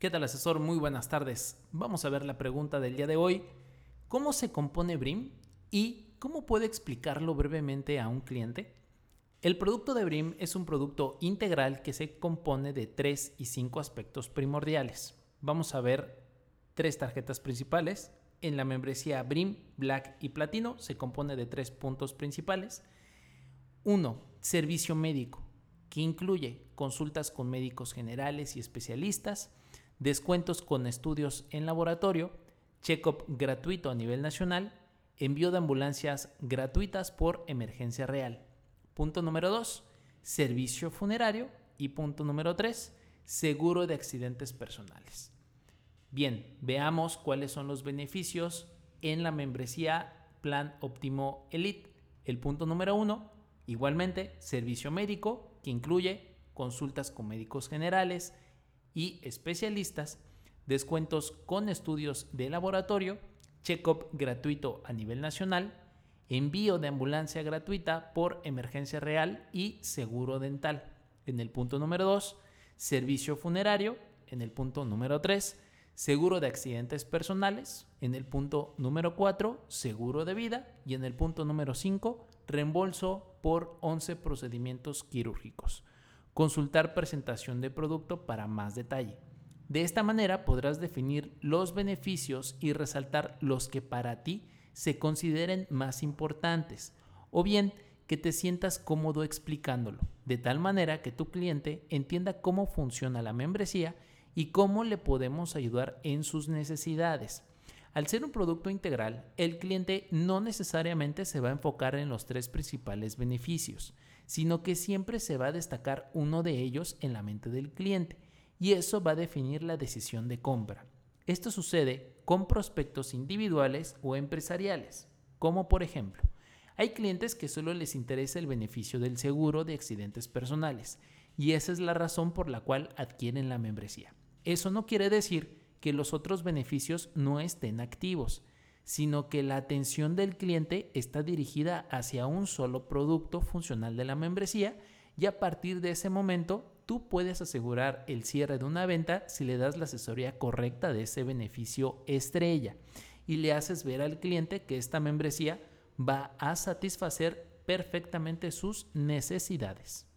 ¿Qué tal asesor? Muy buenas tardes. Vamos a ver la pregunta del día de hoy. ¿Cómo se compone BRIM y cómo puede explicarlo brevemente a un cliente? El producto de BRIM es un producto integral que se compone de tres y cinco aspectos primordiales. Vamos a ver tres tarjetas principales. En la membresía BRIM, Black y Platino se compone de tres puntos principales. Uno, servicio médico que incluye consultas con médicos generales y especialistas, descuentos con estudios en laboratorio, check-up gratuito a nivel nacional, envío de ambulancias gratuitas por emergencia real. Punto número 2, servicio funerario. Y punto número 3, seguro de accidentes personales. Bien, veamos cuáles son los beneficios en la membresía Plan Óptimo Elite. El punto número 1, igualmente, servicio médico, que incluye consultas con médicos generales y especialistas, descuentos con estudios de laboratorio, check-up gratuito a nivel nacional, envío de ambulancia gratuita por emergencia real y seguro dental. En el punto número 2, servicio funerario. En el punto número 3, seguro de accidentes personales. En el punto número 4, seguro de vida. Y en el punto número 5, reembolso por 11 procedimientos quirúrgicos. Consultar presentación de producto para más detalle. De esta manera podrás definir los beneficios y resaltar los que para ti se consideren más importantes, o bien que te sientas cómodo explicándolo, de tal manera que tu cliente entienda cómo funciona la membresía y cómo le podemos ayudar en sus necesidades. Al ser un producto integral, el cliente no necesariamente se va a enfocar en los tres principales beneficios, sino que siempre se va a destacar uno de ellos en la mente del cliente, y eso va a definir la decisión de compra. Esto sucede con prospectos individuales o empresariales, como por ejemplo, hay clientes que solo les interesa el beneficio del seguro de accidentes personales, y esa es la razón por la cual adquieren la membresía. Eso no quiere decir que los otros beneficios no estén activos, sino que la atención del cliente está dirigida hacia un solo producto funcional de la membresía y a partir de ese momento tú puedes asegurar el cierre de una venta si le das la asesoría correcta de ese beneficio estrella y le haces ver al cliente que esta membresía va a satisfacer perfectamente sus necesidades.